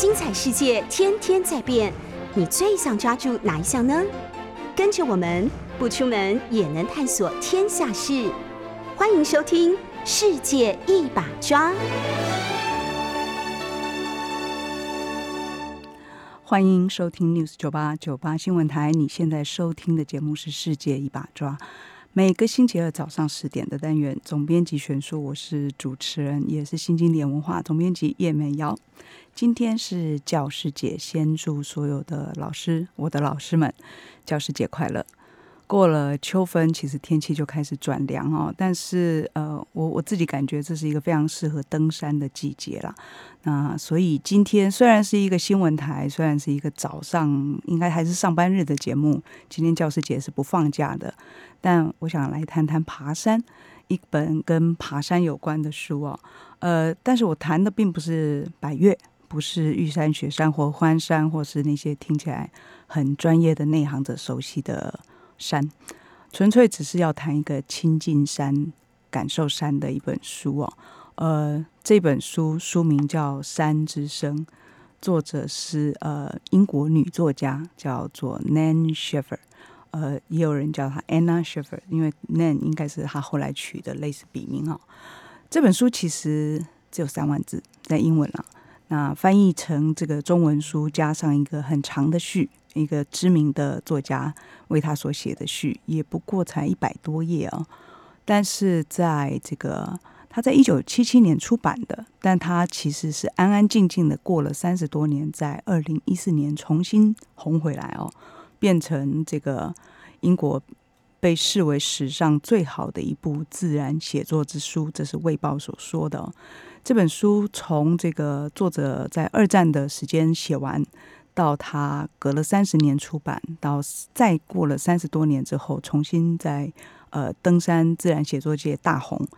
精彩世界天天在变，你最想抓住哪一项呢？跟着我们不出门也能探索天下事，欢迎收听《世界一把抓》。欢迎收听 News 九八九八新闻台。你现在收听的节目是《世界一把抓》，每个星期二早上十点的单元。总编辑选书，我是主持人，也是新经典文化总编辑叶美瑶。今天是教师节，先祝所有的老师，我的老师们，教师节快乐！过了秋分，其实天气就开始转凉哦。但是，呃，我我自己感觉这是一个非常适合登山的季节了。那所以今天虽然是一个新闻台，虽然是一个早上应该还是上班日的节目，今天教师节是不放假的。但我想来谈谈爬山，一本跟爬山有关的书哦。呃，但是我谈的并不是百越。不是玉山、雪山或欢山，或是那些听起来很专业的内行者熟悉的山，纯粹只是要谈一个亲近山、感受山的一本书哦。呃，这本书书名叫《山之声》，作者是呃英国女作家，叫做 Nan Shever，呃，也有人叫她 Anna Shever，因为 Nan 应该是她后来取的类似笔名哦。这本书其实只有三万字，在英文啊。那翻译成这个中文书，加上一个很长的序，一个知名的作家为他所写的序，也不过才一百多页哦。但是在这个他在一九七七年出版的，但他其实是安安静静的过了三十多年，在二零一四年重新红回来哦，变成这个英国被视为史上最好的一部自然写作之书，这是《卫报》所说的。这本书从这个作者在二战的时间写完，到他隔了三十年出版，到再过了三十多年之后重新在呃登山自然写作界大红，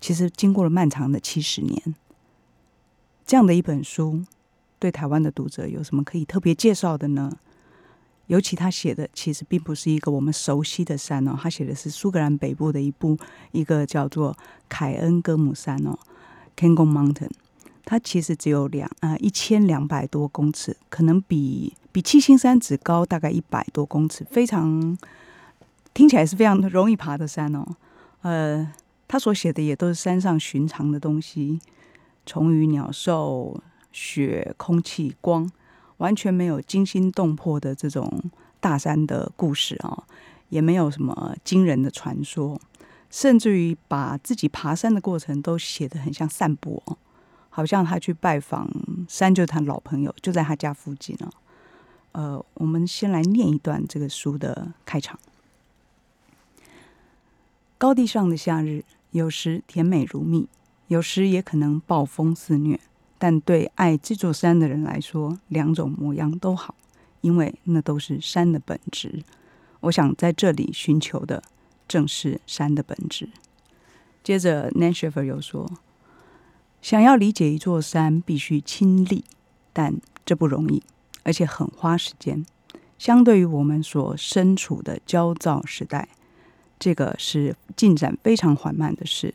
其实经过了漫长的七十年。这样的一本书，对台湾的读者有什么可以特别介绍的呢？尤其他写的其实并不是一个我们熟悉的山哦，他写的是苏格兰北部的一部一个叫做凯恩戈姆山哦。Cairngorm Mountain，它其实只有两啊一千两百多公尺，可能比比七星山只高大概一百多公尺，非常听起来是非常容易爬的山哦。呃，他所写的也都是山上寻常的东西，虫鱼鸟兽、雪、空气、光，完全没有惊心动魄的这种大山的故事啊，也没有什么惊人的传说。甚至于把自己爬山的过程都写得很像散步哦，好像他去拜访山就他老朋友，就在他家附近哦。呃，我们先来念一段这个书的开场。高地上的夏日，有时甜美如蜜，有时也可能暴风肆虐。但对爱这座山的人来说，两种模样都好，因为那都是山的本质。我想在这里寻求的。正是山的本质。接着 n a n s h e f e r 又说：“想要理解一座山，必须亲历，但这不容易，而且很花时间。相对于我们所身处的焦躁时代，这个是进展非常缓慢的事，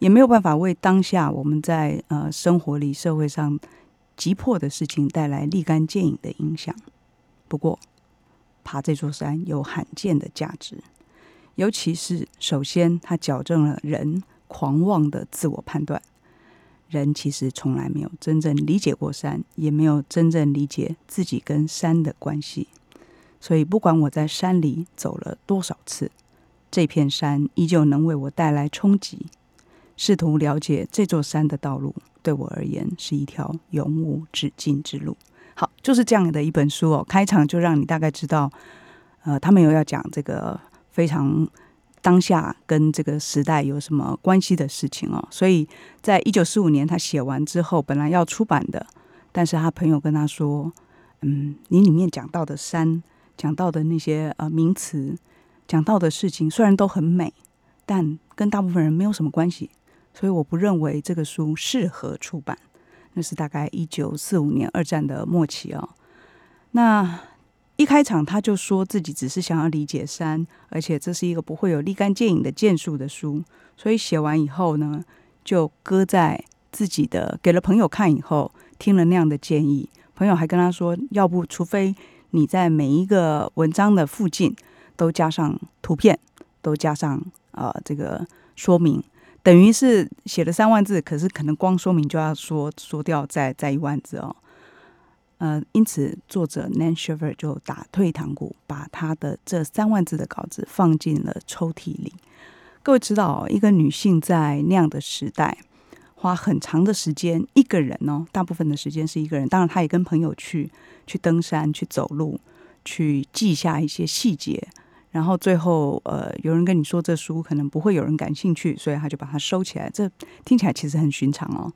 也没有办法为当下我们在呃生活里、社会上急迫的事情带来立竿见影的影响。不过，爬这座山有罕见的价值。”尤其是，首先，它矫正了人狂妄的自我判断。人其实从来没有真正理解过山，也没有真正理解自己跟山的关系。所以，不管我在山里走了多少次，这片山依旧能为我带来冲击。试图了解这座山的道路，对我而言是一条永无止境之路。好，就是这样的一本书哦。开场就让你大概知道，呃，他们有要讲这个。非常当下跟这个时代有什么关系的事情哦，所以在一九四五年他写完之后，本来要出版的，但是他朋友跟他说：“嗯，你里面讲到的山，讲到的那些呃名词，讲到的事情虽然都很美，但跟大部分人没有什么关系，所以我不认为这个书适合出版。”那是大概一九四五年二战的末期哦，那。一开场他就说自己只是想要理解山，而且这是一个不会有立竿见影的建树的书，所以写完以后呢，就搁在自己的给了朋友看以后，听了那样的建议，朋友还跟他说，要不除非你在每一个文章的附近都加上图片，都加上呃这个说明，等于是写了三万字，可是可能光说明就要说说掉再再一万字哦。呃，因此作者 Nan Shiver 就打退堂鼓，把他的这三万字的稿子放进了抽屉里。各位知道，一个女性在那样的时代，花很长的时间一个人哦，大部分的时间是一个人。当然，她也跟朋友去去登山、去走路、去记下一些细节。然后最后，呃，有人跟你说这书可能不会有人感兴趣，所以他就把它收起来。这听起来其实很寻常哦，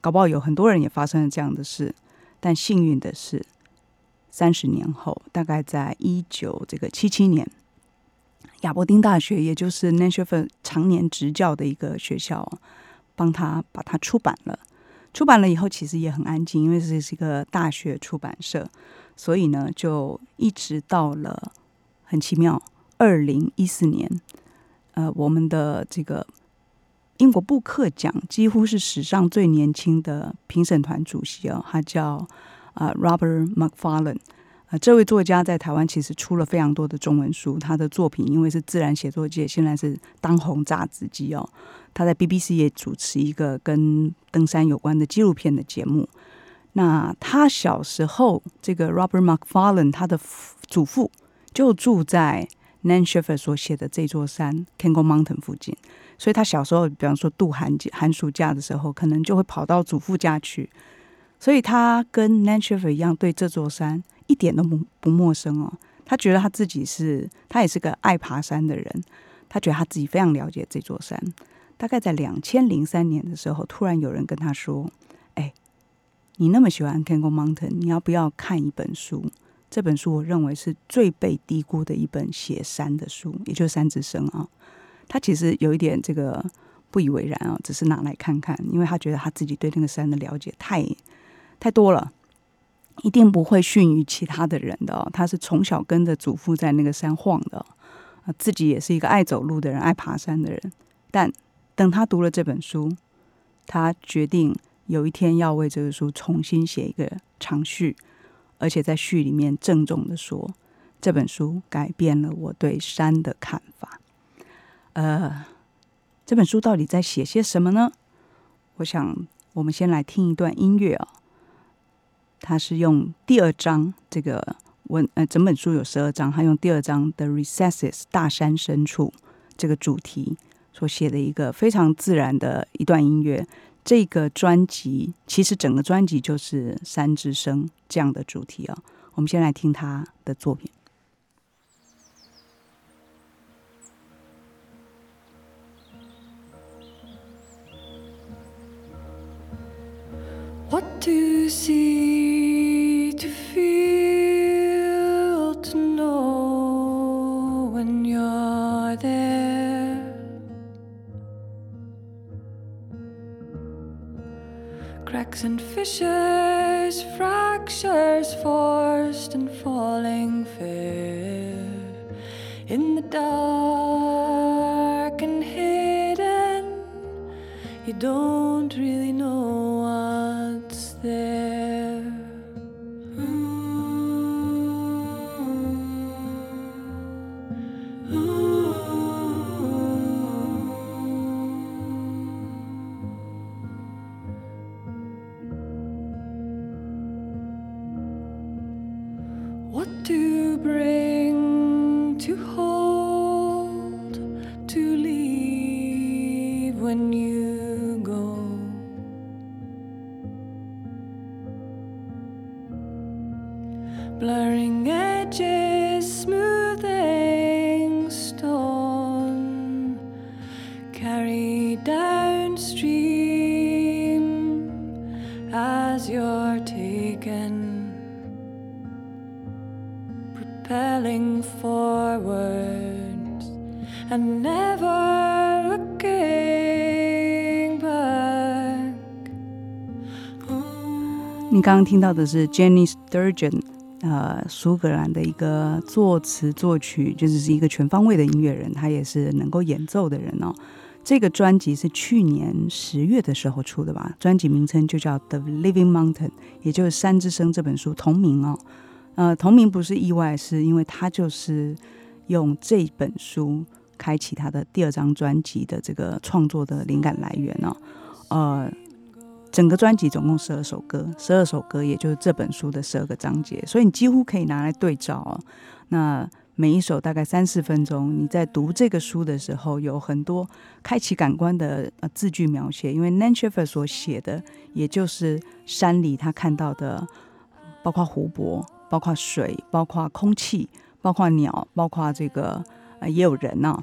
搞不好有很多人也发生了这样的事。但幸运的是，三十年后，大概在一九这个七七年，亚伯丁大学，也就是 n a s h e r 常年执教的一个学校，帮他把它出版了。出版了以后，其实也很安静，因为这是一个大学出版社，所以呢，就一直到了很奇妙，二零一四年，呃，我们的这个。英国布克奖几乎是史上最年轻的评审团主席哦，他叫啊 Robert McFarlane 啊，这位作家在台湾其实出了非常多的中文书，他的作品因为是自然写作界现在是当红炸子鸡哦，他在 BBC 也主持一个跟登山有关的纪录片的节目。那他小时候，这个 Robert McFarlane 他的祖父就住在 Nan s h i f e r 所写的这座山 Campbell Mountain 附近。所以他小时候，比方说度寒、寒暑假的时候，可能就会跑到祖父家去。所以他跟 n a n c h e 一样，对这座山一点都不不陌生哦。他觉得他自己是，他也是个爱爬山的人。他觉得他自己非常了解这座山。大概在两千零三年的时候，突然有人跟他说：“哎，你那么喜欢 c a n g o Mountain，你要不要看一本书？这本书我认为是最被低估的一本写山的书，也就是《山之声》啊。”他其实有一点这个不以为然啊，只是拿来看看，因为他觉得他自己对那个山的了解太太多了，一定不会逊于其他的人的。他是从小跟着祖父在那个山晃的，啊，自己也是一个爱走路的人，爱爬山的人。但等他读了这本书，他决定有一天要为这个书重新写一个长序，而且在序里面郑重的说，这本书改变了我对山的看法。呃，这本书到底在写些什么呢？我想，我们先来听一段音乐啊。他是用第二章这个文，呃，整本书有十二章，他用第二章的 Recesses 大山深处这个主题所写的一个非常自然的一段音乐。这个专辑其实整个专辑就是山之声这样的主题啊。我们先来听他的作品。What to see, to feel, to know when you're there. Cracks and fissures, fractures, forced and falling fair in the dark and hidden. You don't really know 刚刚听到的是 Jenny Sturgeon，呃，苏格兰的一个作词作曲，就是是一个全方位的音乐人，他也是能够演奏的人哦。这个专辑是去年十月的时候出的吧？专辑名称就叫《The Living Mountain》，也就是《山之声》这本书同名哦。呃，同名不是意外，是因为他就是用这本书开启他的第二张专辑的这个创作的灵感来源哦。呃，整个专辑总共十二首歌，十二首歌也就是这本书的十二个章节，所以你几乎可以拿来对照哦。那每一首大概三四分钟，你在读这个书的时候，有很多开启感官的呃字句描写，因为 Nan Schafer 所写的，也就是山里他看到的，包括湖泊、包括水、包括空气、包括鸟、包括这个呃也有人呢。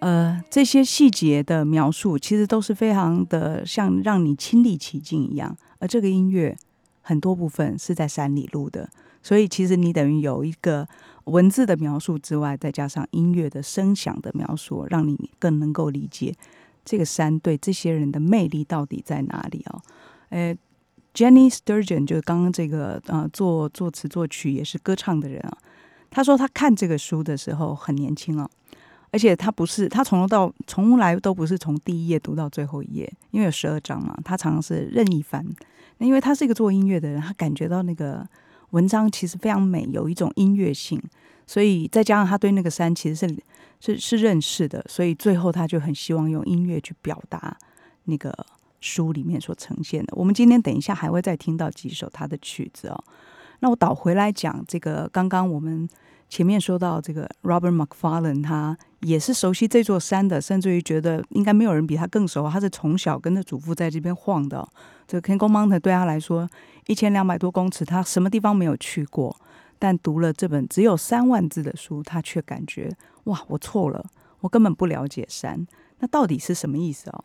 呃，这些细节的描述其实都是非常的像让你亲历其境一样。而这个音乐很多部分是在山里录的，所以其实你等于有一个文字的描述之外，再加上音乐的声响的描述，让你更能够理解这个山对这些人的魅力到底在哪里哦。呃，Jenny Sturgeon 就是刚刚这个呃作作词作曲也是歌唱的人啊，他说他看这个书的时候很年轻哦。而且他不是，他从头到从来都不是从第一页读到最后一页，因为有十二章嘛，他常常是任意翻。那因为他是一个做音乐的人，他感觉到那个文章其实非常美，有一种音乐性，所以再加上他对那个山其实是是是认识的，所以最后他就很希望用音乐去表达那个书里面所呈现的。我们今天等一下还会再听到几首他的曲子哦。那我倒回来讲这个，刚刚我们。前面说到这个 Robert McFarlane，他也是熟悉这座山的，甚至于觉得应该没有人比他更熟。他是从小跟着祖父在这边晃的。这个 Cankle Mountain 对他来说一千两百多公尺，他什么地方没有去过？但读了这本只有三万字的书，他却感觉哇，我错了，我根本不了解山。那到底是什么意思哦？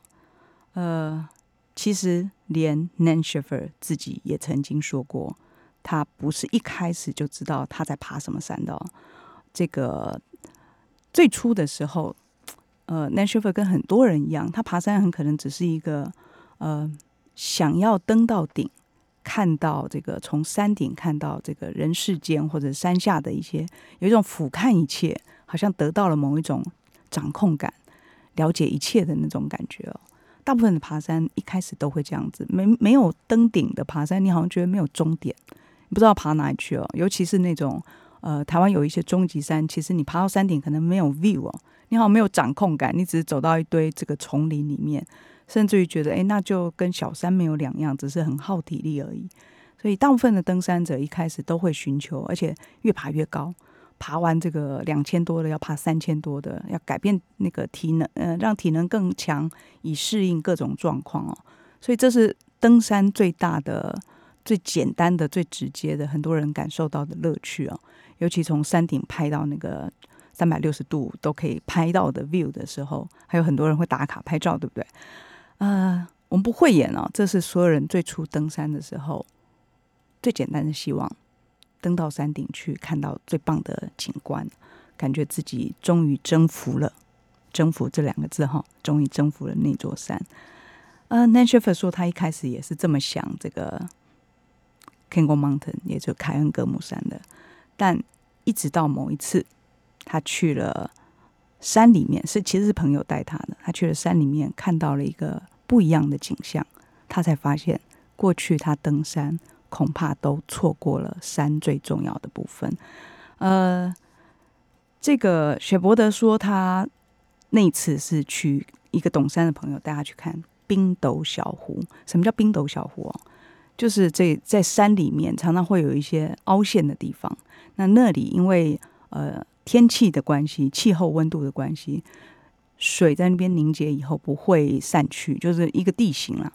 呃，其实连 Nan Schafer 自己也曾经说过。他不是一开始就知道他在爬什么山的。这个最初的时候，呃 n a s h v e r 跟很多人一样，他爬山很可能只是一个呃想要登到顶，看到这个从山顶看到这个人世间或者山下的一些，有一种俯瞰一切，好像得到了某一种掌控感，了解一切的那种感觉哦。大部分的爬山一开始都会这样子，没没有登顶的爬山，你好像觉得没有终点。你不知道爬哪里去哦，尤其是那种呃，台湾有一些终极山，其实你爬到山顶可能没有 view 哦，你好像没有掌控感，你只是走到一堆这个丛林里面，甚至于觉得哎，那就跟小山没有两样，只是很耗体力而已。所以大部分的登山者一开始都会寻求，而且越爬越高，爬完这个两千多的要爬三千多的，要改变那个体能，呃，让体能更强，以适应各种状况哦。所以这是登山最大的。最简单的、最直接的，很多人感受到的乐趣哦。尤其从山顶拍到那个三百六十度都可以拍到的 view 的时候，还有很多人会打卡拍照，对不对？啊，我们不会演哦。这是所有人最初登山的时候最简单的希望：登到山顶去看到最棒的景观，感觉自己终于征服了“征服”这两个字哈，终于征服了那座山。呃 n a n c h e f e r 说他一开始也是这么想，这个。Kango Mountain，也就凯恩格姆山的，但一直到某一次，他去了山里面，是其实是朋友带他的。他去了山里面，看到了一个不一样的景象，他才发现，过去他登山恐怕都错过了山最重要的部分。呃，这个雪伯德说，他那次是去一个懂山的朋友带他去看冰斗小湖。什么叫冰斗小湖？哦？就是这在山里面常常会有一些凹陷的地方，那那里因为呃天气的关系、气候温度的关系，水在那边凝结以后不会散去，就是一个地形啦。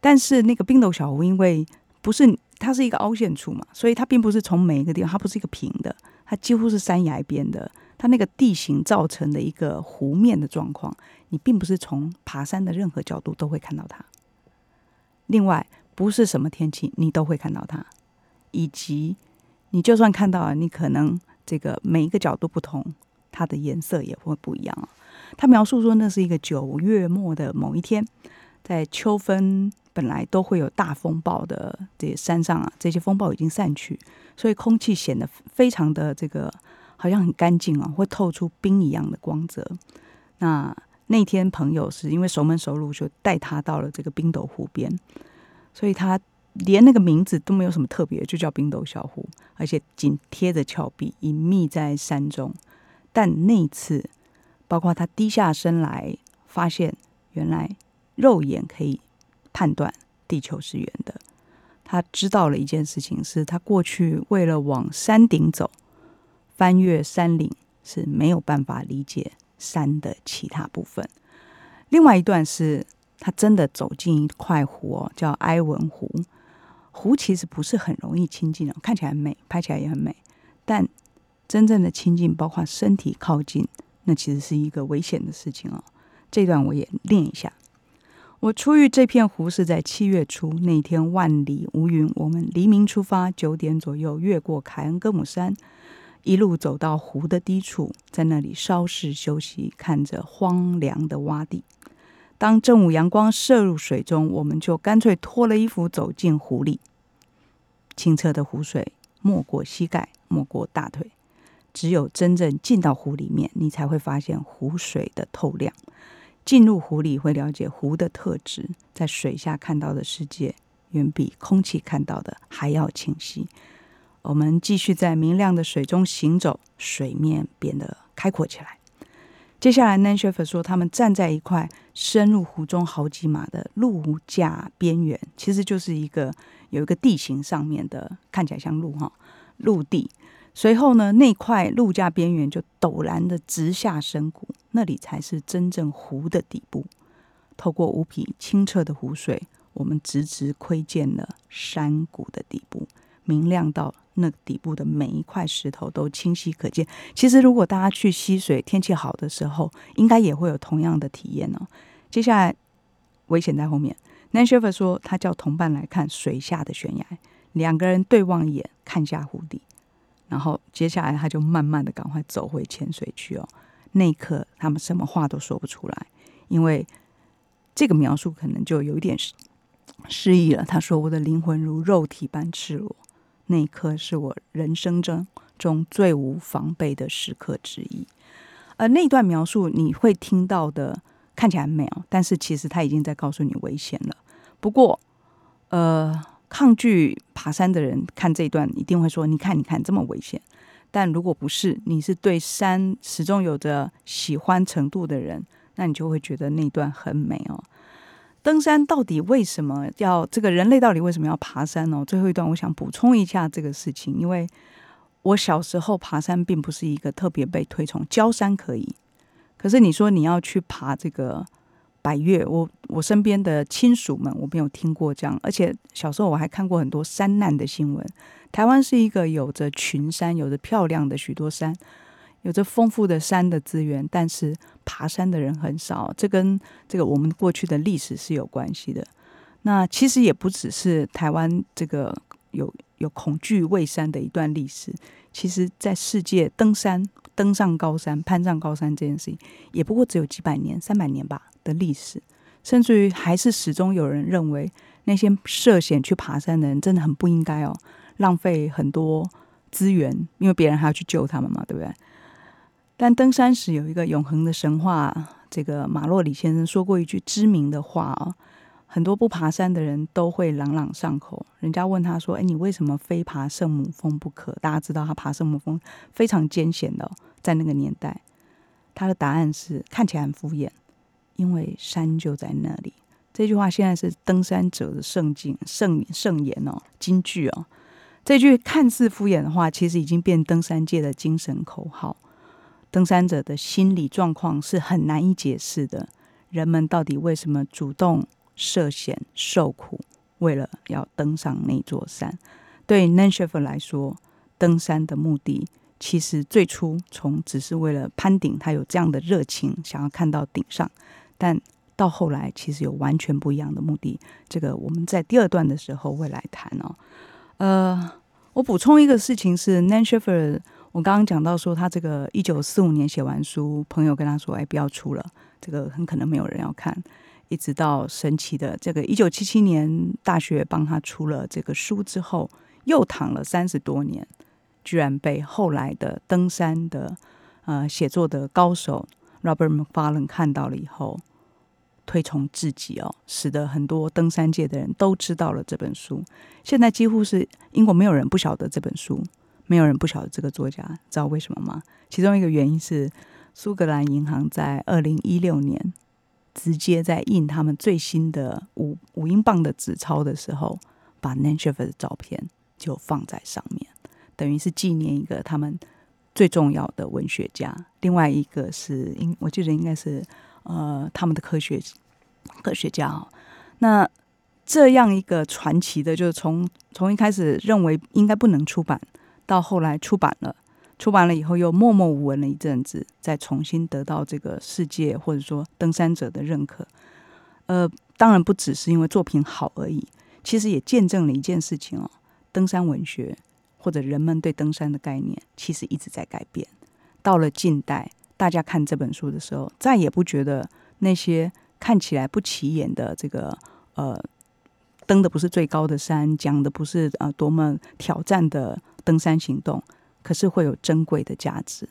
但是那个冰斗小湖因为不是它是一个凹陷处嘛，所以它并不是从每一个地方，它不是一个平的，它几乎是山崖边的。它那个地形造成的一个湖面的状况，你并不是从爬山的任何角度都会看到它。另外。不是什么天气，你都会看到它，以及你就算看到了，你可能这个每一个角度不同，它的颜色也会不一样。他描述说，那是一个九月末的某一天，在秋分本来都会有大风暴的这些山上啊，这些风暴已经散去，所以空气显得非常的这个好像很干净啊，会透出冰一样的光泽。那那天朋友是因为熟门熟路，就带他到了这个冰斗湖边，所以他连那个名字都没有什么特别，就叫冰斗小湖，而且紧贴着峭壁，隐秘在山中。但那次，包括他低下身来，发现原来肉眼可以判断地球是圆的。他知道了一件事情，是他过去为了往山顶走，翻越山岭是没有办法理解山的其他部分。另外一段是他真的走进一块湖哦，叫埃文湖。湖其实不是很容易亲近的，看起来很美，拍起来也很美，但真正的亲近，包括身体靠近，那其实是一个危险的事情哦。这段我也练一下。我出于这片湖是在七月初那天，万里无云。我们黎明出发，九点左右越过凯恩戈姆山，一路走到湖的低处，在那里稍事休息，看着荒凉的洼地。当正午阳光射入水中，我们就干脆脱了衣服走进湖里。清澈的湖水没过膝盖，没过大腿。只有真正进到湖里面，你才会发现湖水的透亮。进入湖里会了解湖的特质，在水下看到的世界远比空气看到的还要清晰。我们继续在明亮的水中行走，水面变得开阔起来。接下来 n a n s h e f f e r 说，他们站在一块深入湖中好几码的陆架边缘，其实就是一个有一个地形上面的，看起来像陆哈陆地。随后呢，那块陆架边缘就陡然的直下深谷，那里才是真正湖的底部。透过无比清澈的湖水，我们直直窥见了山谷的底部，明亮到那底部的每一块石头都清晰可见。其实，如果大家去溪水，天气好的时候，应该也会有同样的体验哦。接下来，危险在后面。n a n s h e f e r 说，他叫同伴来看水下的悬崖，两个人对望一眼，看下湖底。然后接下来他就慢慢的赶快走回浅水区哦。那一刻他们什么话都说不出来，因为这个描述可能就有一点失忆了。他说：“我的灵魂如肉体般赤裸。”那一刻是我人生中中最无防备的时刻之一。而那段描述你会听到的看起来很美哦，但是其实他已经在告诉你危险了。不过，呃。抗拒爬山的人看这一段一定会说：“你看，你看，这么危险。”但如果不是，你是对山始终有着喜欢程度的人，那你就会觉得那段很美哦。登山到底为什么要这个人类到底为什么要爬山呢？最后一段我想补充一下这个事情，因为我小时候爬山并不是一个特别被推崇，焦山可以，可是你说你要去爬这个。百越，我我身边的亲属们，我没有听过这样。而且小时候我还看过很多山难的新闻。台湾是一个有着群山、有着漂亮的许多山、有着丰富的山的资源，但是爬山的人很少。这跟这个我们过去的历史是有关系的。那其实也不只是台湾这个有有恐惧畏山的一段历史。其实，在世界登山、登上高山、攀上高山这件事情，也不过只有几百年、三百年吧。的历史，甚至于还是始终有人认为那些涉险去爬山的人真的很不应该哦，浪费很多资源，因为别人还要去救他们嘛，对不对？但登山时有一个永恒的神话，这个马洛里先生说过一句知名的话啊，很多不爬山的人都会朗朗上口。人家问他说：“哎，你为什么非爬圣母峰不可？”大家知道他爬圣母峰非常艰险的，在那个年代，他的答案是看起来很敷衍。因为山就在那里，这句话现在是登山者的圣经、圣圣言哦，金句哦。这句看似敷衍的话，其实已经变登山界的精神口号。登山者的心理状况是很难以解释的。人们到底为什么主动涉险受苦，为了要登上那座山？对 n a n s h e f e r 来说，登山的目的其实最初从只是为了攀顶，他有这样的热情，想要看到顶上。但到后来，其实有完全不一样的目的。这个我们在第二段的时候会来谈哦。呃，我补充一个事情是 n a n s h e f e r 我刚刚讲到说他这个一九四五年写完书，朋友跟他说：“哎，不要出了，这个很可能没有人要看。”一直到神奇的这个一九七七年，大学帮他出了这个书之后，又躺了三十多年，居然被后来的登山的呃写作的高手。Robert McFarlane 看到了以后，推崇至极哦，使得很多登山界的人都知道了这本书。现在几乎是英国没有人不晓得这本书，没有人不晓得这个作家，知道为什么吗？其中一个原因是苏格兰银行在二零一六年直接在印他们最新的五五英镑的纸钞的时候，把 n a n s h e f 的照片就放在上面，等于是纪念一个他们。最重要的文学家，另外一个是应我记得应该是呃他们的科学科学家哦。那这样一个传奇的，就是从从一开始认为应该不能出版，到后来出版了，出版了以后又默默无闻了一阵子，再重新得到这个世界或者说登山者的认可。呃，当然不只是因为作品好而已，其实也见证了一件事情哦，登山文学。或者人们对登山的概念其实一直在改变。到了近代，大家看这本书的时候，再也不觉得那些看起来不起眼的这个呃登的不是最高的山，讲的不是呃多么挑战的登山行动，可是会有珍贵的价值。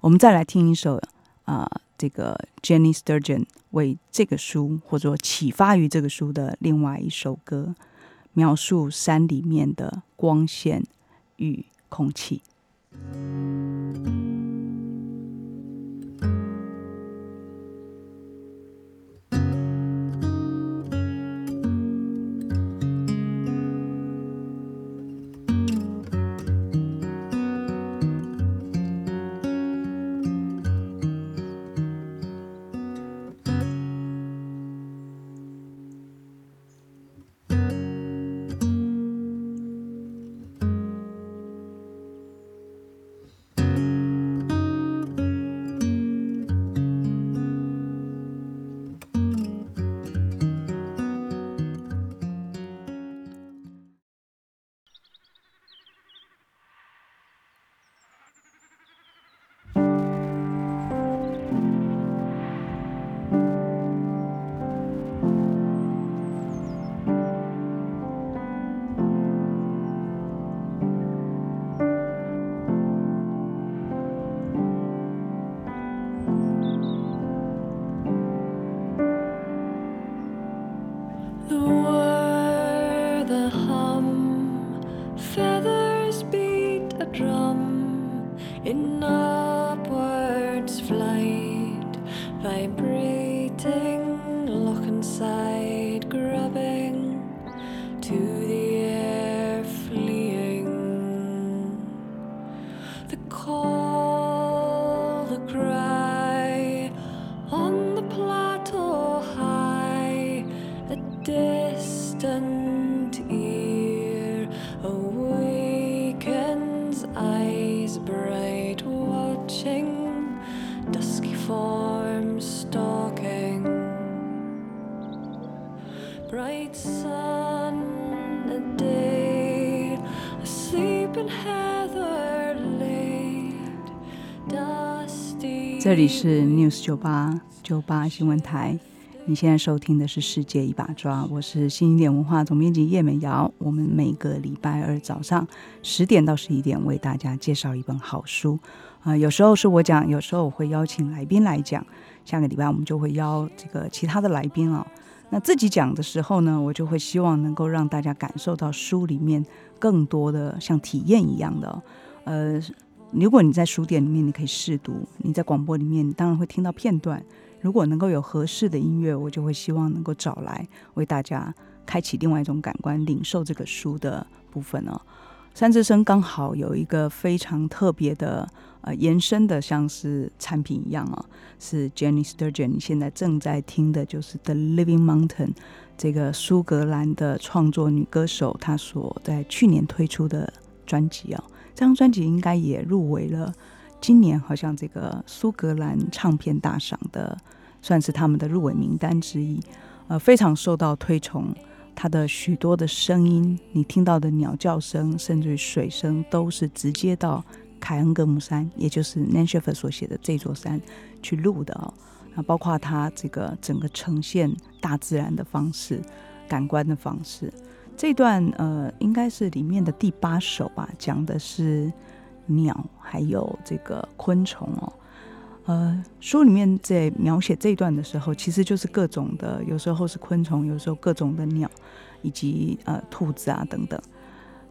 我们再来听一首啊，这个 Jenny Sturgeon 为这个书或者说启发于这个书的另外一首歌，描述山里面的光线。与空气。这里是 News 九八九八新闻台，你现在收听的是《世界一把抓》，我是新一点文化总编辑叶美瑶。我们每个礼拜二早上十点到十一点为大家介绍一本好书啊，有时候是我讲，有时候我会邀请来宾来讲。下个礼拜我们就会邀这个其他的来宾啊。那自己讲的时候呢，我就会希望能够让大家感受到书里面更多的像体验一样的，呃。如果你在书店里面，你可以试读；你在广播里面，当然会听到片段。如果能够有合适的音乐，我就会希望能够找来为大家开启另外一种感官，领受这个书的部分哦。三之声刚好有一个非常特别的呃延伸的，像是产品一样哦，是 Jenny Sturgeon 现在正在听的就是 The Living Mountain 这个苏格兰的创作女歌手，她所在去年推出的专辑哦。这张专辑应该也入围了，今年好像这个苏格兰唱片大赏的，算是他们的入围名单之一。呃，非常受到推崇，它的许多的声音，你听到的鸟叫声，甚至于水声，都是直接到凯恩格姆山，也就是 n a n s h e f 所写的这座山去录的哦。那包括它这个整个呈现大自然的方式，感官的方式。这段呃，应该是里面的第八首吧，讲的是鸟还有这个昆虫哦。呃，书里面在描写这段的时候，其实就是各种的，有时候是昆虫，有时候各种的鸟，以及呃兔子啊等等。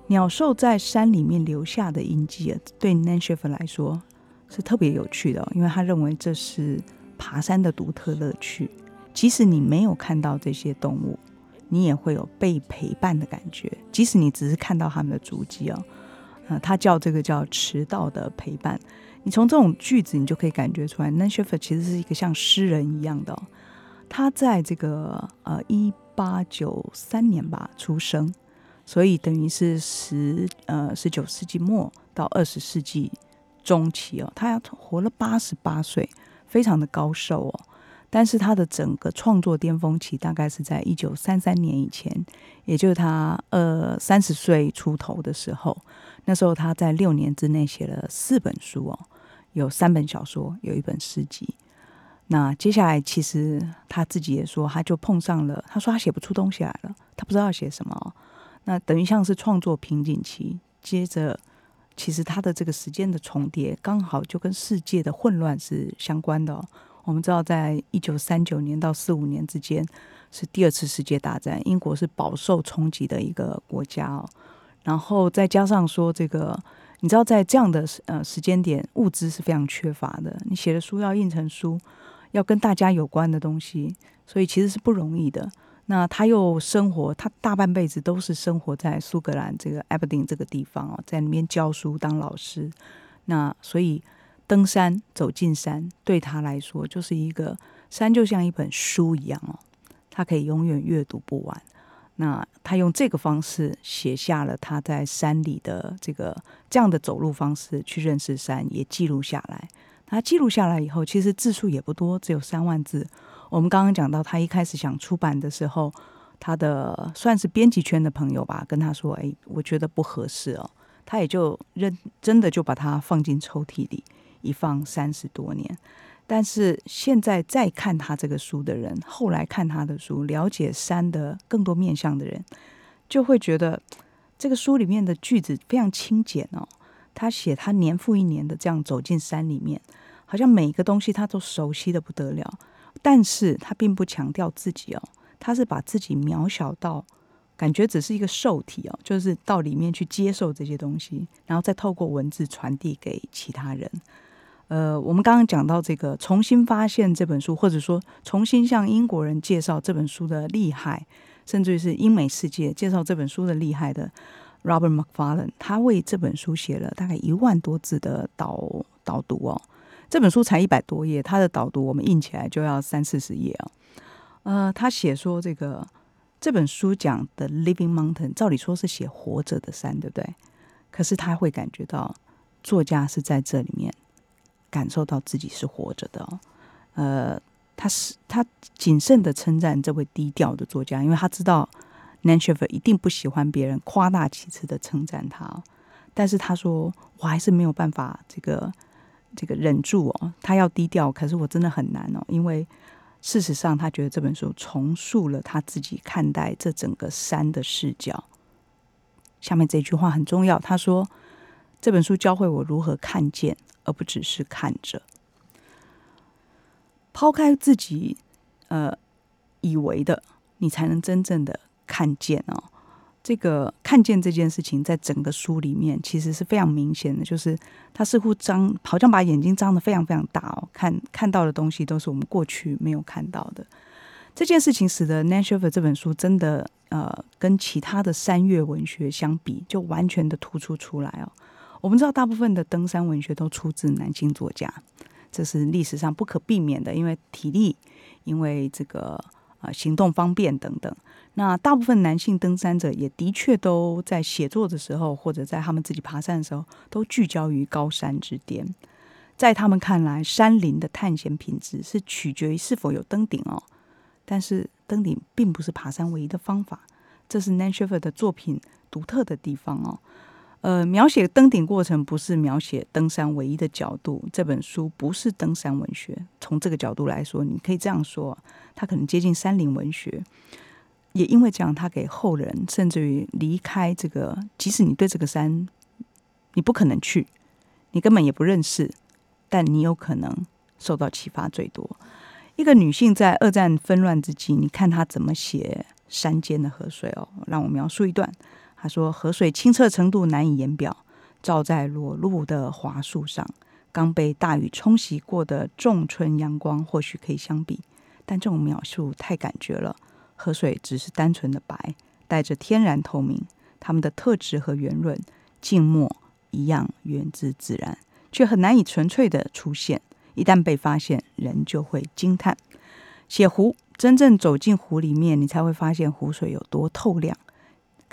鸟兽在山里面留下的印记啊，对 Nanshifer 来说是特别有趣的，因为他认为这是爬山的独特乐趣。即使你没有看到这些动物，你也会有被陪伴的感觉。即使你只是看到他们的足迹哦，呃，他叫这个叫迟到的陪伴。你从这种句子，你就可以感觉出来 n a n s h e f 其实是一个像诗人一样的。他在这个呃一八九三年吧出生，所以等于是十呃十九世纪末到二十世纪中期哦，他活了八十八岁，非常的高寿哦。但是他的整个创作巅峰期大概是在一九三三年以前，也就是他呃三十岁出头的时候。那时候他在六年之内写了四本书哦。有三本小说，有一本诗集。那接下来，其实他自己也说，他就碰上了。他说他写不出东西来了，他不知道写什么。那等于像是创作瓶颈期。接着，其实他的这个时间的重叠，刚好就跟世界的混乱是相关的。我们知道，在一九三九年到四五年之间是第二次世界大战，英国是饱受冲击的一个国家哦。然后再加上说这个。你知道，在这样的呃时间点，物资是非常缺乏的。你写的书要印成书，要跟大家有关的东西，所以其实是不容易的。那他又生活，他大半辈子都是生活在苏格兰这个 Aberdeen 这个地方哦，在里面教书当老师。那所以登山走进山，对他来说就是一个山，就像一本书一样哦，他可以永远阅读不完。那他用这个方式写下了他在山里的这个这样的走路方式去认识山，也记录下来。他记录下来以后，其实字数也不多，只有三万字。我们刚刚讲到，他一开始想出版的时候，他的算是编辑圈的朋友吧，跟他说：“哎，我觉得不合适哦。”他也就认真的就把它放进抽屉里，一放三十多年。但是现在再看他这个书的人，后来看他的书，了解山的更多面向的人，就会觉得这个书里面的句子非常清简哦。他写他年复一年的这样走进山里面，好像每一个东西他都熟悉的不得了。但是他并不强调自己哦，他是把自己渺小到感觉只是一个受体哦，就是到里面去接受这些东西，然后再透过文字传递给其他人。呃，我们刚刚讲到这个重新发现这本书，或者说重新向英国人介绍这本书的厉害，甚至于是英美世界介绍这本书的厉害的 Robert Macfarlane，他为这本书写了大概一万多字的导导读哦。这本书才一百多页，他的导读我们印起来就要三四十页啊。呃，他写说这个这本书讲的 Living Mountain，照理说是写活着的山，对不对？可是他会感觉到作家是在这里面。感受到自己是活着的，呃，他是他谨慎的称赞这位低调的作家，因为他知道 Nanshifer 一定不喜欢别人夸大其词的称赞他，但是他说我还是没有办法这个这个忍住哦，他要低调，可是我真的很难哦，因为事实上他觉得这本书重塑了他自己看待这整个山的视角。下面这句话很重要，他说这本书教会我如何看见。而不只是看着，抛开自己呃以为的，你才能真正的看见哦。这个看见这件事情，在整个书里面其实是非常明显的，就是他似乎张，好像把眼睛张得非常非常大哦，看看到的东西都是我们过去没有看到的。这件事情使得《n a t u r e 这本书真的呃，跟其他的山岳文学相比，就完全的突出出来哦。我们知道，大部分的登山文学都出自男性作家，这是历史上不可避免的，因为体力，因为这个啊行动方便等等。那大部分男性登山者也的确都在写作的时候，或者在他们自己爬山的时候，都聚焦于高山之巅。在他们看来，山林的探险品质是取决于是否有登顶哦。但是登顶并不是爬山唯一的方法，这是 Nanshifer 的作品独特的地方哦。呃，描写登顶过程不是描写登山唯一的角度。这本书不是登山文学，从这个角度来说，你可以这样说，它可能接近山林文学。也因为这样，它给后人，甚至于离开这个，即使你对这个山你不可能去，你根本也不认识，但你有可能受到启发最多。一个女性在二战纷乱之际，你看她怎么写山间的河水哦。让我描述一段，他说：“河水清澈程度难以言表，照在裸露的华树上，刚被大雨冲洗过的仲春阳光或许可以相比，但这种描述太感觉了。河水只是单纯的白，带着天然透明，它们的特质和圆润、静默一样，源自自然，却很难以纯粹的出现。”一旦被发现，人就会惊叹。写湖，真正走进湖里面，你才会发现湖水有多透亮。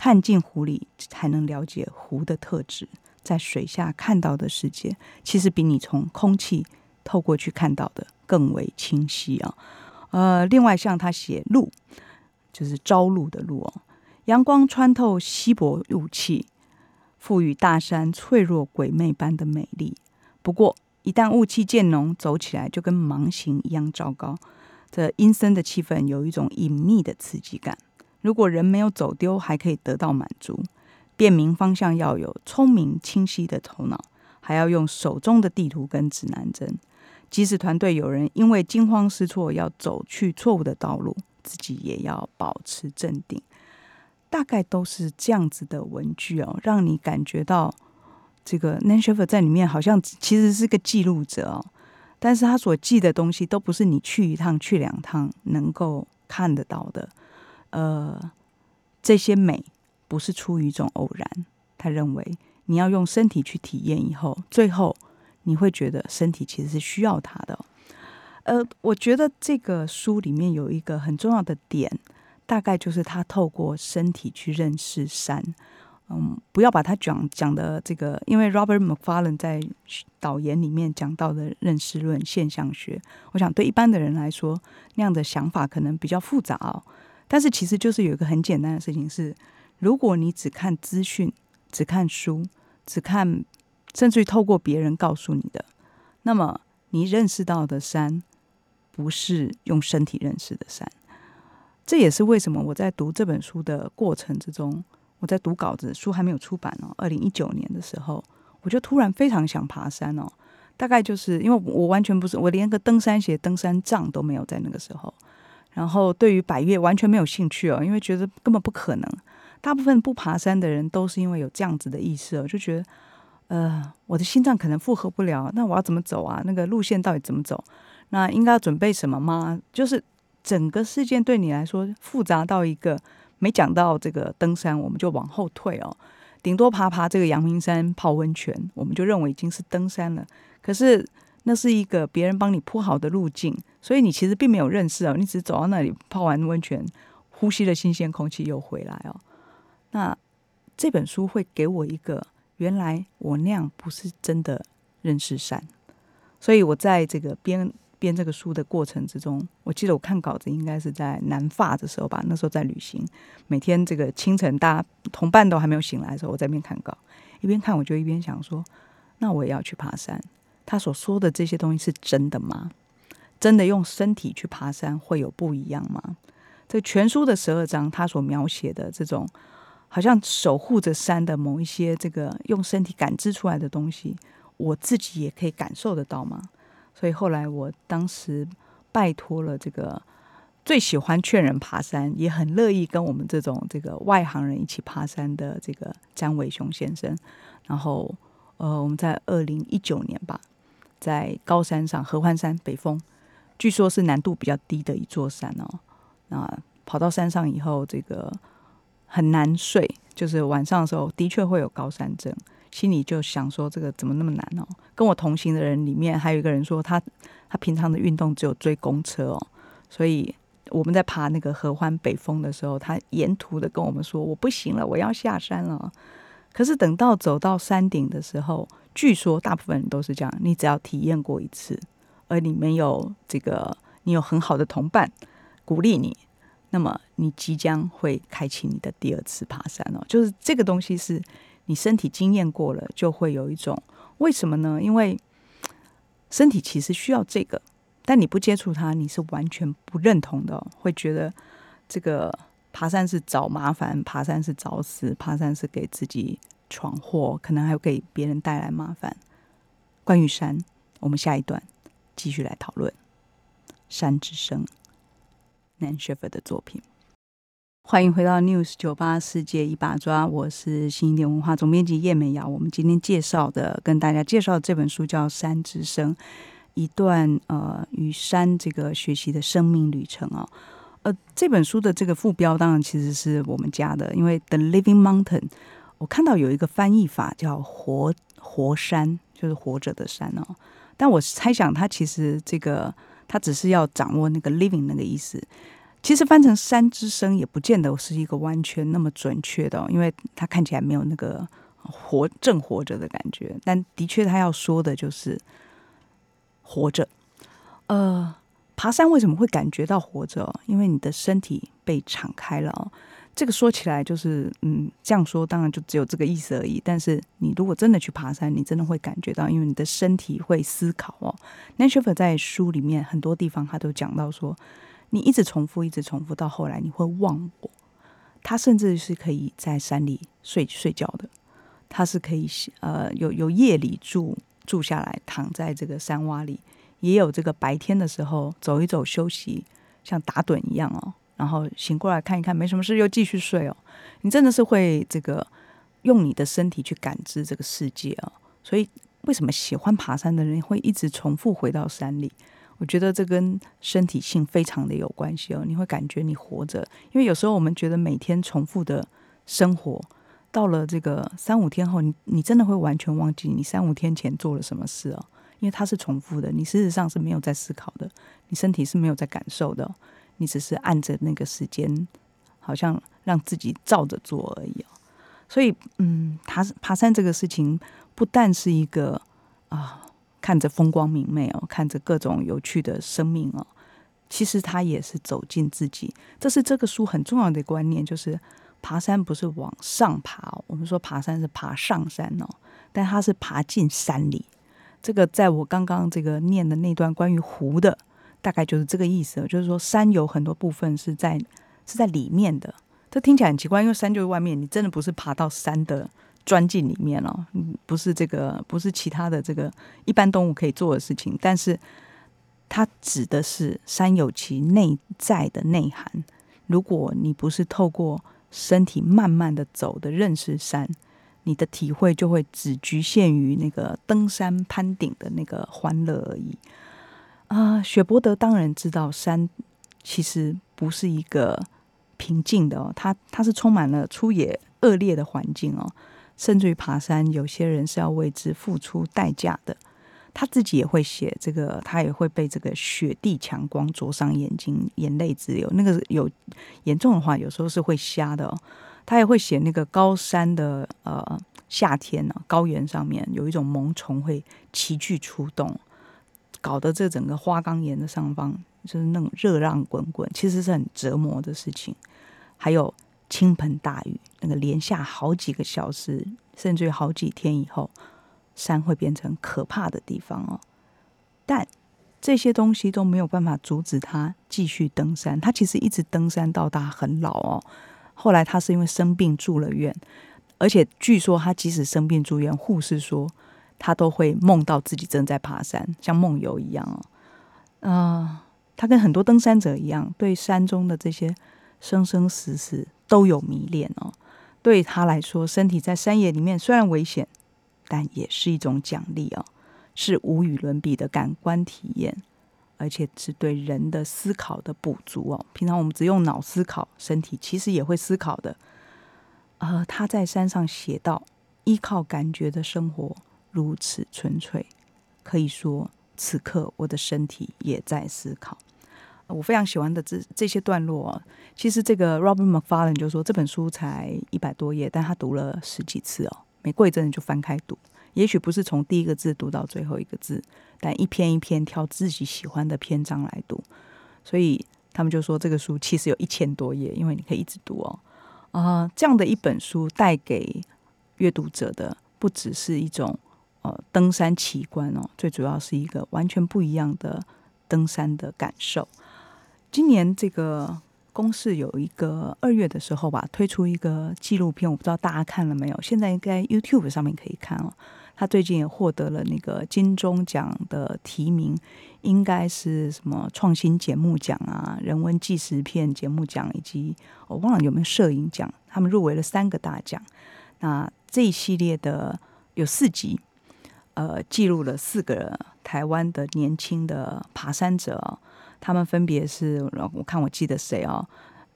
看进湖里，才能了解湖的特质。在水下看到的世界，其实比你从空气透过去看到的更为清晰啊。呃，另外像他写露，就是朝露的露哦。阳光穿透稀薄雾气，赋予大山脆弱鬼魅般的美丽。不过，一旦雾气渐浓，走起来就跟盲行一样糟糕。这阴森的气氛有一种隐秘的刺激感。如果人没有走丢，还可以得到满足。辨明方向要有聪明清晰的头脑，还要用手中的地图跟指南针。即使团队有人因为惊慌失措要走去错误的道路，自己也要保持镇定。大概都是这样子的文具哦，让你感觉到。这个 Nanshefer 在里面好像其实是个记录者哦，但是他所记的东西都不是你去一趟、去两趟能够看得到的。呃，这些美不是出于一种偶然。他认为你要用身体去体验以后，最后你会觉得身体其实是需要它的。呃，我觉得这个书里面有一个很重要的点，大概就是他透过身体去认识山。嗯，不要把它讲讲的这个，因为 Robert McFarlane 在导言里面讲到的认识论现象学，我想对一般的人来说，那样的想法可能比较复杂哦。但是其实就是有一个很简单的事情是，如果你只看资讯、只看书、只看，甚至于透过别人告诉你的，那么你认识到的山，不是用身体认识的山。这也是为什么我在读这本书的过程之中。我在读稿子，书还没有出版哦。二零一九年的时候，我就突然非常想爬山哦。大概就是因为我完全不是，我连个登山鞋、登山杖都没有在那个时候。然后对于百越完全没有兴趣哦，因为觉得根本不可能。大部分不爬山的人都是因为有这样子的意识哦，就觉得呃，我的心脏可能负荷不了，那我要怎么走啊？那个路线到底怎么走？那应该要准备什么吗？就是整个事件对你来说复杂到一个。没讲到这个登山，我们就往后退哦。顶多爬爬这个阳明山泡温泉，我们就认为已经是登山了。可是那是一个别人帮你铺好的路径，所以你其实并没有认识哦。你只是走到那里泡完温泉，呼吸了新鲜空气又回来哦。那这本书会给我一个，原来我那样不是真的认识山，所以我在这个编。编这个书的过程之中，我记得我看稿子应该是在南发的时候吧。那时候在旅行，每天这个清晨，大家同伴都还没有醒来的时候，我在边看稿，一边看我就一边想说：那我也要去爬山。他所说的这些东西是真的吗？真的用身体去爬山会有不一样吗？这全书的十二章，他所描写的这种好像守护着山的某一些这个用身体感知出来的东西，我自己也可以感受得到吗？所以后来，我当时拜托了这个最喜欢劝人爬山，也很乐意跟我们这种这个外行人一起爬山的这个张伟雄先生。然后，呃，我们在二零一九年吧，在高山上合欢山北峰，据说是难度比较低的一座山哦。那跑到山上以后，这个很难睡，就是晚上的时候的确会有高山症。心里就想说，这个怎么那么难哦？跟我同行的人里面还有一个人说，他他平常的运动只有追公车哦，所以我们在爬那个合欢北峰的时候，他沿途的跟我们说，我不行了，我要下山了。可是等到走到山顶的时候，据说大部分人都是这样，你只要体验过一次，而你没有这个，你有很好的同伴鼓励你，那么你即将会开启你的第二次爬山哦。就是这个东西是。你身体经验过了，就会有一种为什么呢？因为身体其实需要这个，但你不接触它，你是完全不认同的，会觉得这个爬山是找麻烦，爬山是找死，爬山是给自己闯祸，可能还有给别人带来麻烦。关于山，我们下一段继续来讨论《山之声》Nan s h e f e r 的作品。欢迎回到 News 九八世界一把抓，我是新一点文化总编辑叶美瑶。我们今天介绍的，跟大家介绍的这本书叫《山之声》，一段呃与山这个学习的生命旅程啊。呃，这本书的这个副标当然其实是我们家的，因为 The Living Mountain，我看到有一个翻译法叫“活活山”，就是活着的山哦。但我猜想，他其实这个他只是要掌握那个 living 那个意思。其实翻成“山之声”也不见得是一个完全那么准确的，因为它看起来没有那个活正活着的感觉。但的确，他要说的就是活着。呃，爬山为什么会感觉到活着？因为你的身体被敞开了。这个说起来就是，嗯，这样说当然就只有这个意思而已。但是你如果真的去爬山，你真的会感觉到，因为你的身体会思考哦。n a s h e r 在书里面很多地方他都讲到说。你一直重复，一直重复，到后来你会忘我。他甚至是可以在山里睡睡觉的，他是可以呃有有夜里住住下来，躺在这个山洼里，也有这个白天的时候走一走休息，像打盹一样哦。然后醒过来看一看，没什么事又继续睡哦。你真的是会这个用你的身体去感知这个世界啊。所以为什么喜欢爬山的人会一直重复回到山里？我觉得这跟身体性非常的有关系哦。你会感觉你活着，因为有时候我们觉得每天重复的生活，到了这个三五天后，你你真的会完全忘记你三五天前做了什么事哦。因为它是重复的，你事实上是没有在思考的，你身体是没有在感受的，你只是按着那个时间，好像让自己照着做而已哦。所以，嗯，爬爬山这个事情，不但是一个啊。看着风光明媚哦，看着各种有趣的生命哦，其实他也是走进自己。这是这个书很重要的观念，就是爬山不是往上爬，我们说爬山是爬上山哦，但它是爬进山里。这个在我刚刚这个念的那段关于湖的，大概就是这个意思，就是说山有很多部分是在是在里面的。这听起来很奇怪，因为山就是外面，你真的不是爬到山的。钻进里面了，不是这个，不是其他的这个一般动物可以做的事情，但是它指的是山有其内在的内涵。如果你不是透过身体慢慢的走的认识山，你的体会就会只局限于那个登山攀顶的那个欢乐而已。啊，雪伯德当然知道山其实不是一个平静的哦，它它是充满了粗野恶劣的环境哦。甚至于爬山，有些人是要为之付出代价的。他自己也会写这个，他也会被这个雪地强光灼伤眼睛，眼泪直流。那个有严重的话，有时候是会瞎的哦。他也会写那个高山的呃夏天呢，高原上面有一种萌虫会齐聚出动，搞得这整个花岗岩的上方就是那种热浪滚滚，其实是很折磨的事情。还有。倾盆大雨，那个连下好几个小时，甚至于好几天以后，山会变成可怕的地方哦。但这些东西都没有办法阻止他继续登山。他其实一直登山到他很老哦。后来他是因为生病住了院，而且据说他即使生病住院，护士说他都会梦到自己正在爬山，像梦游一样哦。啊，他跟很多登山者一样，对山中的这些生生死死。都有迷恋哦，对他来说，身体在山野里面虽然危险，但也是一种奖励哦，是无与伦比的感官体验，而且是对人的思考的补足哦。平常我们只用脑思考，身体其实也会思考的。呃他在山上写道：“依靠感觉的生活如此纯粹，可以说此刻我的身体也在思考。”我非常喜欢的这这些段落，其实这个 Robert McFarlane 就说这本书才一百多页，但他读了十几次哦，每过一阵就翻开读。也许不是从第一个字读到最后一个字，但一篇一篇挑自己喜欢的篇章来读。所以他们就说这个书其实有一千多页，因为你可以一直读哦。啊，这样的一本书带给阅读者的不只是一种呃登山奇观哦，最主要是一个完全不一样的登山的感受。今年这个公司有一个二月的时候吧，推出一个纪录片，我不知道大家看了没有？现在应该 YouTube 上面可以看哦。他最近也获得了那个金钟奖的提名，应该是什么创新节目奖啊、人文纪实片节目奖，以及我忘了有没有摄影奖，他们入围了三个大奖。那这一系列的有四集，呃，记录了四个台湾的年轻的爬山者，他们分别是，我看我记得谁哦，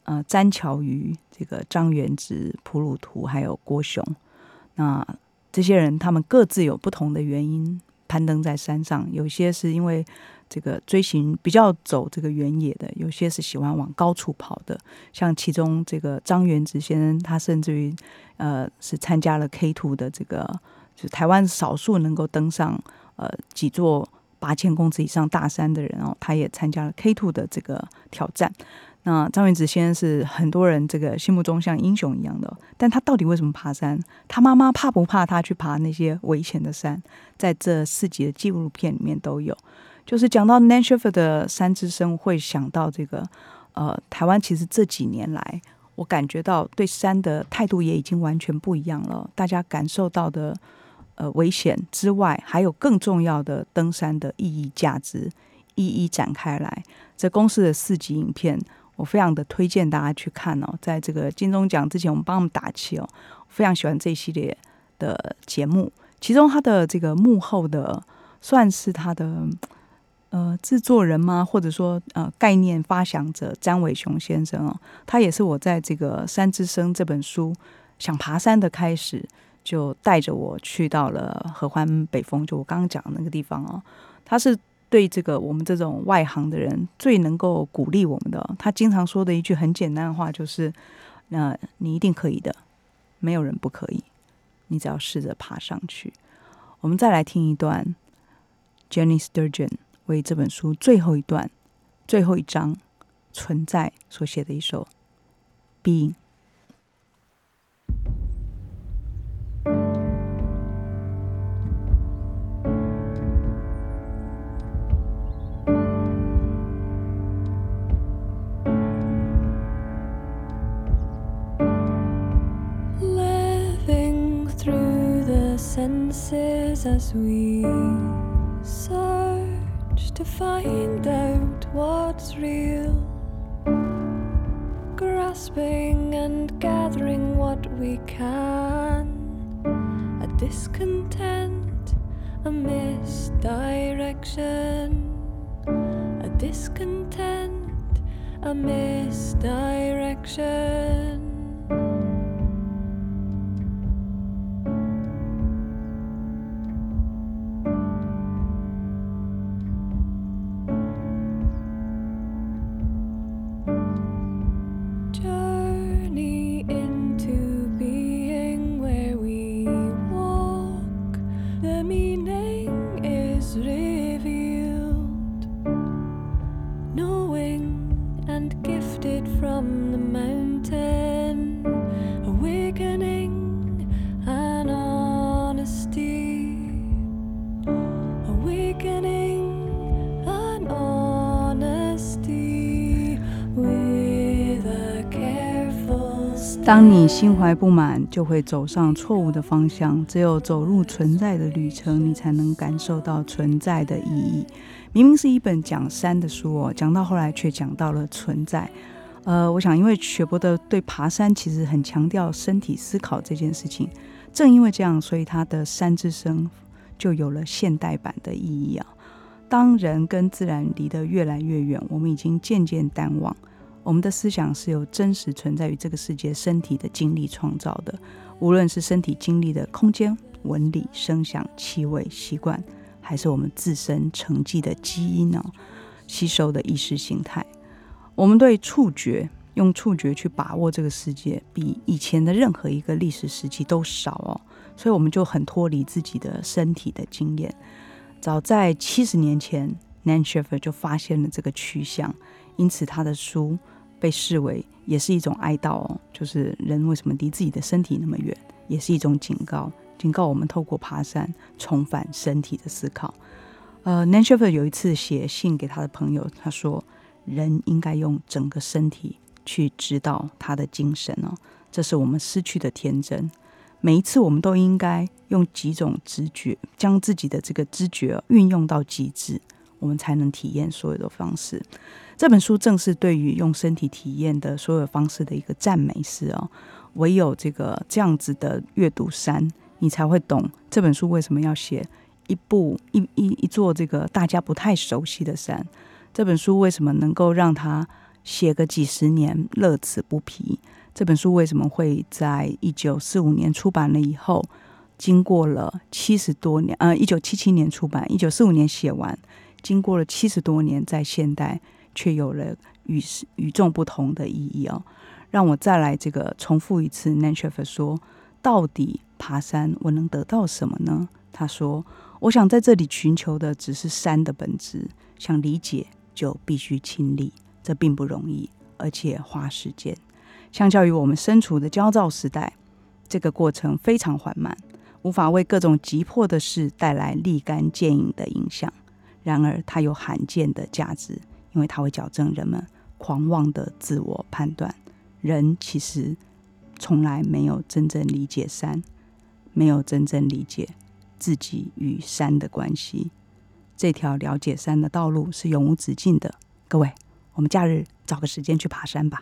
呃，詹乔瑜、这个张元直、普鲁图，还有郭雄。那这些人他们各自有不同的原因攀登在山上，有些是因为这个追寻比较走这个原野的，有些是喜欢往高处跑的。像其中这个张元直先生，他甚至于呃是参加了 K Two 的这个，就台湾少数能够登上呃几座八千公尺以上大山的人哦，他也参加了 K Two 的这个挑战。那张元直先生是很多人这个心目中像英雄一样的，但他到底为什么爬山？他妈妈怕不怕他去爬那些危险的山？在这四集的纪录片里面都有。就是讲到 Nan s h e f e r 的山之声，会想到这个呃，台湾其实这几年来，我感觉到对山的态度也已经完全不一样了。大家感受到的呃危险之外，还有更重要的登山的意义价值，一一展开来。这公司的四集影片。我非常的推荐大家去看哦，在这个金钟奖之前，我们帮他们打气哦。非常喜欢这一系列的节目，其中他的这个幕后的算是他的呃制作人吗？或者说呃概念发想者詹伟雄先生哦，他也是我在这个《山之声》这本书想爬山的开始，就带着我去到了合欢北峰，就我刚刚讲的那个地方哦，他是。对这个我们这种外行的人最能够鼓励我们的，他经常说的一句很简单的话就是：那你一定可以的，没有人不可以，你只要试着爬上去。我们再来听一段 Jenny Sturgeon 为这本书最后一段、最后一章存在所写的一首 Being。As we search to find out what's real. Grasping and gathering what we can, a discontent, a misdirection, a discontent, a misdirection. 当你心怀不满，就会走上错误的方向。只有走入存在的旅程，你才能感受到存在的意义。明明是一本讲山的书哦，讲到后来却讲到了存在。呃，我想，因为雪伯的对爬山其实很强调身体思考这件事情。正因为这样，所以他的山之声就有了现代版的意义啊。当人跟自然离得越来越远，我们已经渐渐淡忘。我们的思想是由真实存在于这个世界身体的经历创造的，无论是身体经历的空间、纹理、声响、气味、习惯，还是我们自身成绩的基因呢？吸收的意识形态，我们对触觉用触觉去把握这个世界，比以前的任何一个历史时期都少哦，所以我们就很脱离自己的身体的经验。早在七十年前，Nan s h e f e r 就发现了这个趋向，因此他的书。被视为也是一种哀悼哦，就是人为什么离自己的身体那么远，也是一种警告，警告我们透过爬山重返身体的思考。呃，Nan s h e f e 有一次写信给他的朋友，他说：“人应该用整个身体去指导他的精神哦，这是我们失去的天真。每一次我们都应该用几种直觉，将自己的这个知觉运用到极致，我们才能体验所有的方式。这本书正是对于用身体体验的所有方式的一个赞美诗哦。唯有这个这样子的阅读山，你才会懂这本书为什么要写一部一一一座这个大家不太熟悉的山。这本书为什么能够让他写个几十年乐此不疲？这本书为什么会在一九四五年出版了以后，经过了七十多年，呃，一九七七年出版，一九四五年写完，经过了七十多年，在现代却有了与与众不同的意义哦。让我再来这个重复一次 n a t u r e 说，到底爬山我能得到什么呢？他说，我想在这里寻求的只是山的本质，想理解就必须亲历，这并不容易，而且花时间。相较于我们身处的焦躁时代，这个过程非常缓慢，无法为各种急迫的事带来立竿见影的影响。然而，它有罕见的价值，因为它会矫正人们狂妄的自我判断。人其实从来没有真正理解山，没有真正理解自己与山的关系。这条了解山的道路是永无止境的。各位，我们假日找个时间去爬山吧。